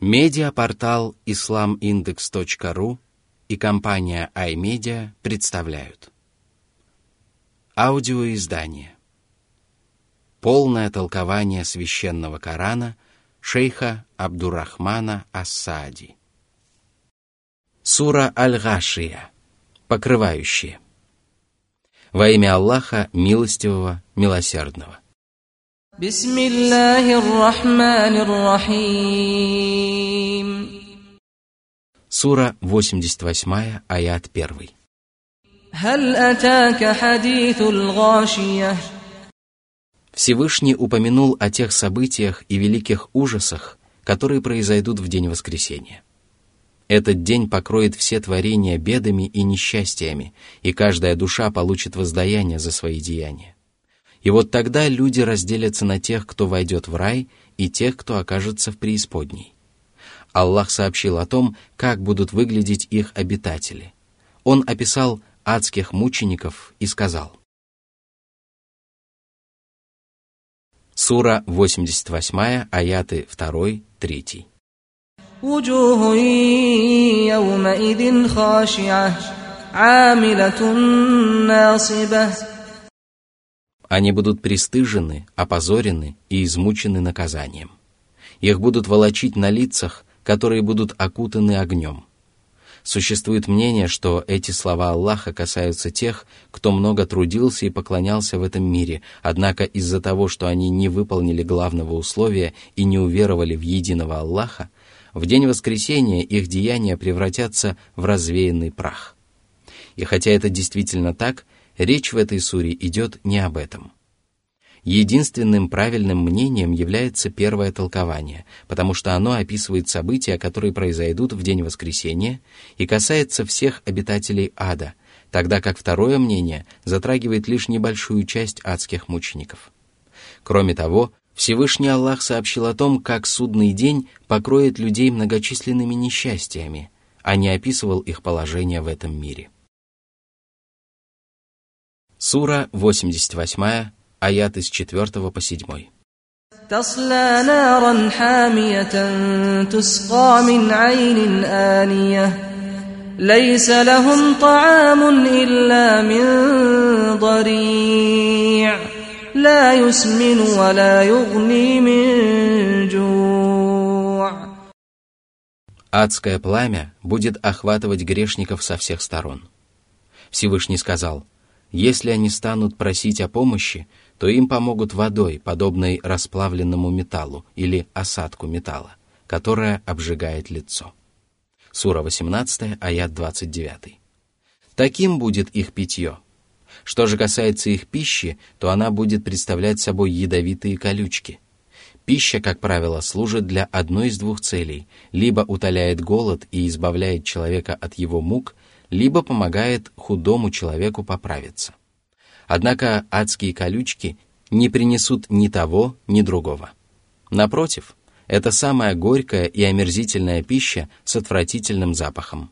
Медиапортал islamindex.ru и компания iMedia представляют. Аудиоиздание. Полное толкование священного Корана шейха Абдурахмана Ассади. Сура Аль-Гашия. Покрывающие. Во имя Аллаха, милостивого, милосердного – بسم الله الرحمن الرحيم Сура 88, аят 1. هل أتاك حديث الغاشية Всевышний упомянул о тех событиях и великих ужасах, которые произойдут в день воскресения. Этот день покроет все творения бедами и несчастьями, и каждая душа получит воздаяние за свои деяния. И вот тогда люди разделятся на тех, кто войдет в рай, и тех, кто окажется в преисподней. Аллах сообщил о том, как будут выглядеть их обитатели. Он описал адских мучеников и сказал. Сура 88, аяты 2, 3. وجوه يومئذ خاشعة عاملة ناصبة они будут пристыжены, опозорены и измучены наказанием. Их будут волочить на лицах, которые будут окутаны огнем. Существует мнение, что эти слова Аллаха касаются тех, кто много трудился и поклонялся в этом мире, однако из-за того, что они не выполнили главного условия и не уверовали в единого Аллаха, в день воскресения их деяния превратятся в развеянный прах. И хотя это действительно так – Речь в этой суре идет не об этом. Единственным правильным мнением является первое толкование, потому что оно описывает события, которые произойдут в день воскресения и касается всех обитателей ада, тогда как второе мнение затрагивает лишь небольшую часть адских мучеников. Кроме того, Всевышний Аллах сообщил о том, как судный день покроет людей многочисленными несчастьями, а не описывал их положение в этом мире. Сура 88, аяты с 4 по 7. تصلى نارا حامية تسقى من عين آنية ليس لهم طعام إلا من ضريع لا يسمن ولا يغني من جوع Адское пламя будет охватывать грешников со всех сторон. Всевышний сказал – если они станут просить о помощи, то им помогут водой, подобной расплавленному металлу или осадку металла, которая обжигает лицо. Сура 18, аят 29. Таким будет их питье. Что же касается их пищи, то она будет представлять собой ядовитые колючки. Пища, как правило, служит для одной из двух целей – либо утоляет голод и избавляет человека от его мук – либо помогает худому человеку поправиться. Однако адские колючки не принесут ни того, ни другого. Напротив, это самая горькая и омерзительная пища с отвратительным запахом.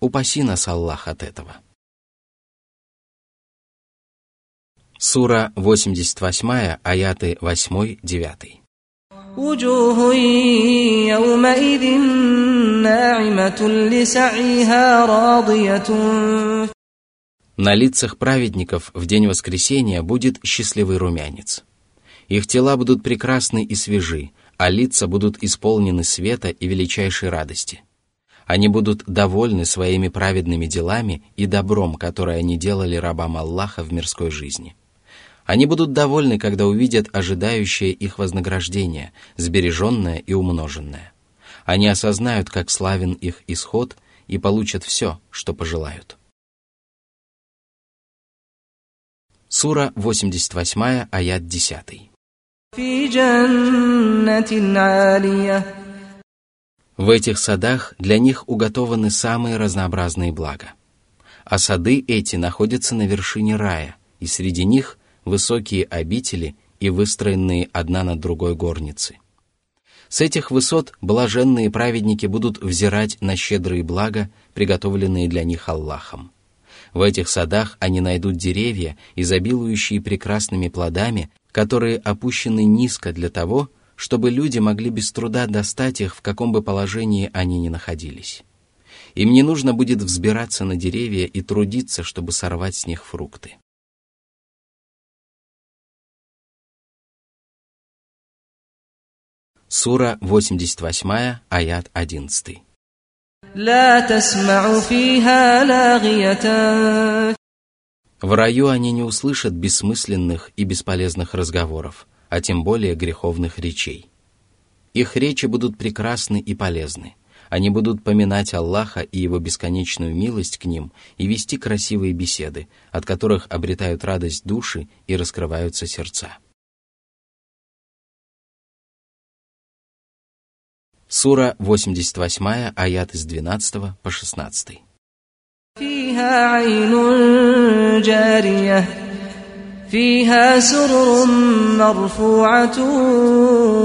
Упаси нас, Аллах, от этого. Сура 88, аяты 8-9. На лицах праведников в день воскресения будет счастливый румянец. Их тела будут прекрасны и свежи, а лица будут исполнены света и величайшей радости. Они будут довольны своими праведными делами и добром, которое они делали рабам Аллаха в мирской жизни. Они будут довольны, когда увидят ожидающее их вознаграждение, сбереженное и умноженное. Они осознают, как славен их исход, и получат все, что пожелают. Сура 88, аят 10. В этих садах для них уготованы самые разнообразные блага. А сады эти находятся на вершине рая, и среди них высокие обители и выстроенные одна над другой горницы. С этих высот блаженные праведники будут взирать на щедрые блага, приготовленные для них Аллахом. В этих садах они найдут деревья, изобилующие прекрасными плодами, которые опущены низко для того, чтобы люди могли без труда достать их, в каком бы положении они ни находились. Им не нужно будет взбираться на деревья и трудиться, чтобы сорвать с них фрукты. Сура 88, аят 11. В раю они не услышат бессмысленных и бесполезных разговоров, а тем более греховных речей. Их речи будут прекрасны и полезны. Они будут поминать Аллаха и Его бесконечную милость к ним и вести красивые беседы, от которых обретают радость души и раскрываются сердца. Сура 88, аят с 12 по 16. فيها عين جارية فيها سرر مرفوعة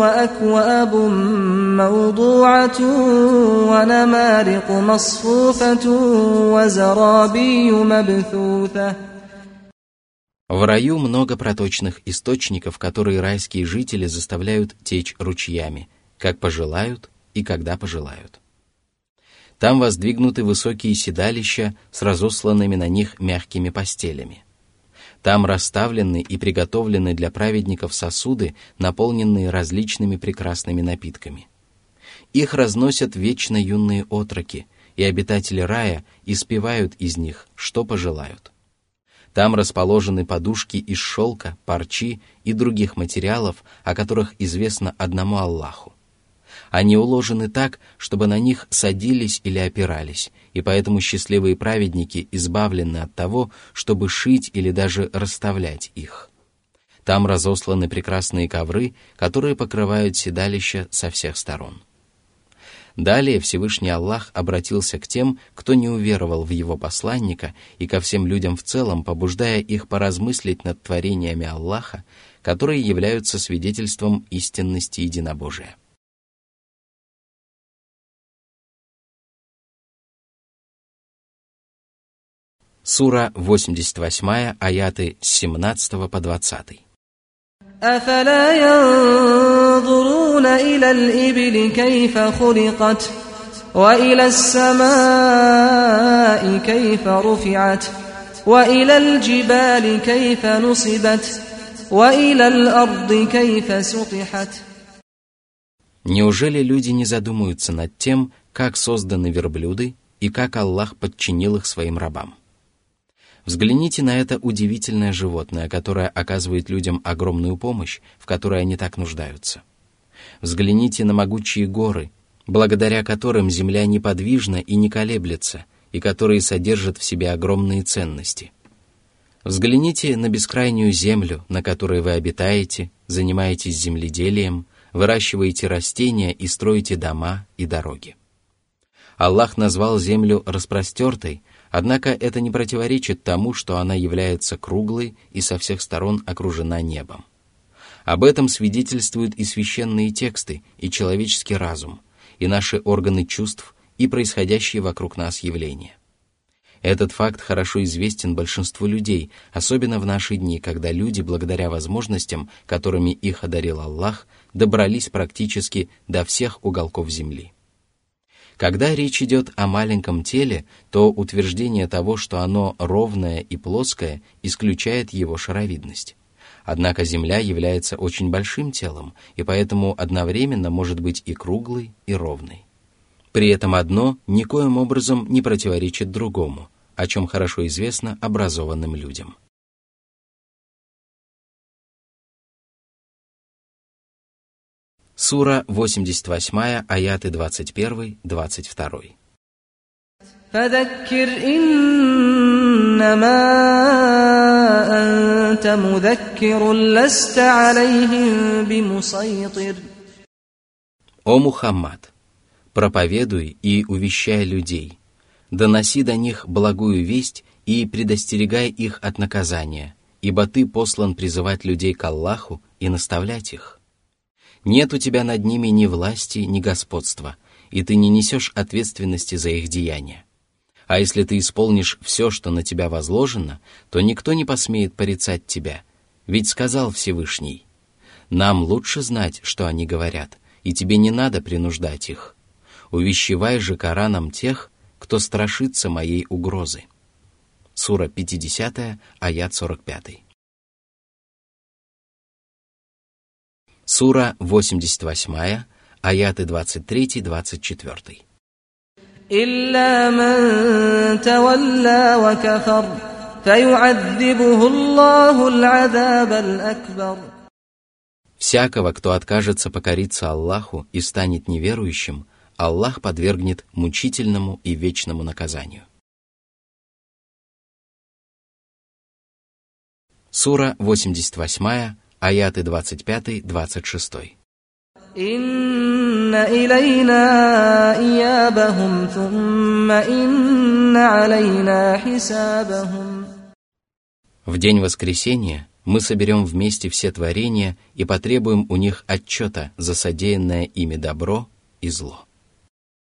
وأكواب موضوعة ونمارق مصفوفة وزرابي مبثوثة В раю много проточных источников, которые райские жители заставляют течь ручьями, как пожелают и когда пожелают. Там воздвигнуты высокие седалища с разосланными на них мягкими постелями. Там расставлены и приготовлены для праведников сосуды, наполненные различными прекрасными напитками. Их разносят вечно юные отроки, и обитатели рая испевают из них, что пожелают. Там расположены подушки из шелка, парчи и других материалов, о которых известно одному Аллаху. Они уложены так, чтобы на них садились или опирались, и поэтому счастливые праведники избавлены от того, чтобы шить или даже расставлять их. Там разосланы прекрасные ковры, которые покрывают седалища со всех сторон. Далее Всевышний Аллах обратился к тем, кто не уверовал в его посланника, и ко всем людям в целом, побуждая их поразмыслить над творениями Аллаха, которые являются свидетельством истинности единобожия. Сура 88, аяты с 17 по 20. أفلا ينظرون إلى الإبل كيف خلقت وإلى السماء كيف رفعت وإلى الجبال كيف نصبت وإلى الأرض كيف سطحت Неужели люди не задумаются над тем, как созданы верблюды и как Аллах подчинил их своим рабам? Взгляните на это удивительное животное, которое оказывает людям огромную помощь, в которой они так нуждаются. Взгляните на могучие горы, благодаря которым земля неподвижна и не колеблется, и которые содержат в себе огромные ценности. Взгляните на бескрайнюю землю, на которой вы обитаете, занимаетесь земледелием, выращиваете растения и строите дома и дороги. Аллах назвал землю распростертой, Однако это не противоречит тому, что она является круглой и со всех сторон окружена небом. Об этом свидетельствуют и священные тексты, и человеческий разум, и наши органы чувств, и происходящие вокруг нас явления. Этот факт хорошо известен большинству людей, особенно в наши дни, когда люди, благодаря возможностям, которыми их одарил Аллах, добрались практически до всех уголков земли. Когда речь идет о маленьком теле, то утверждение того, что оно ровное и плоское, исключает его шаровидность. Однако Земля является очень большим телом, и поэтому одновременно может быть и круглой, и ровной. При этом одно никоим образом не противоречит другому, о чем хорошо известно образованным людям. Сура 88, аяты 21-22. فذكر إنما أنت مذكر لست عليهم بمسيطر О Мухаммад, проповедуй и увещай людей, доноси до них благую весть и предостерегай их от наказания, ибо ты послан призывать людей к Аллаху и наставлять их. Нет у тебя над ними ни власти, ни господства, и ты не несешь ответственности за их деяния. А если ты исполнишь все, что на тебя возложено, то никто не посмеет порицать тебя, ведь сказал Всевышний, Нам лучше знать, что они говорят, и тебе не надо принуждать их. Увещевай же Кораном тех, кто страшится моей угрозы. Сура 50, аят 45. Сура 88, аяты 23-24. إلا من تولى وكفر فيعذبه الله العذاب الأكبر Всякого, кто откажется покориться Аллаху и станет неверующим, Аллах подвергнет мучительному и вечному наказанию. Сура 88, аяты 25-26. إن إلينا إيابهم ثم إن علينا حسابهم В день воскресения мы соберем вместе все творения и потребуем у них отчета за содеянное ими добро и зло.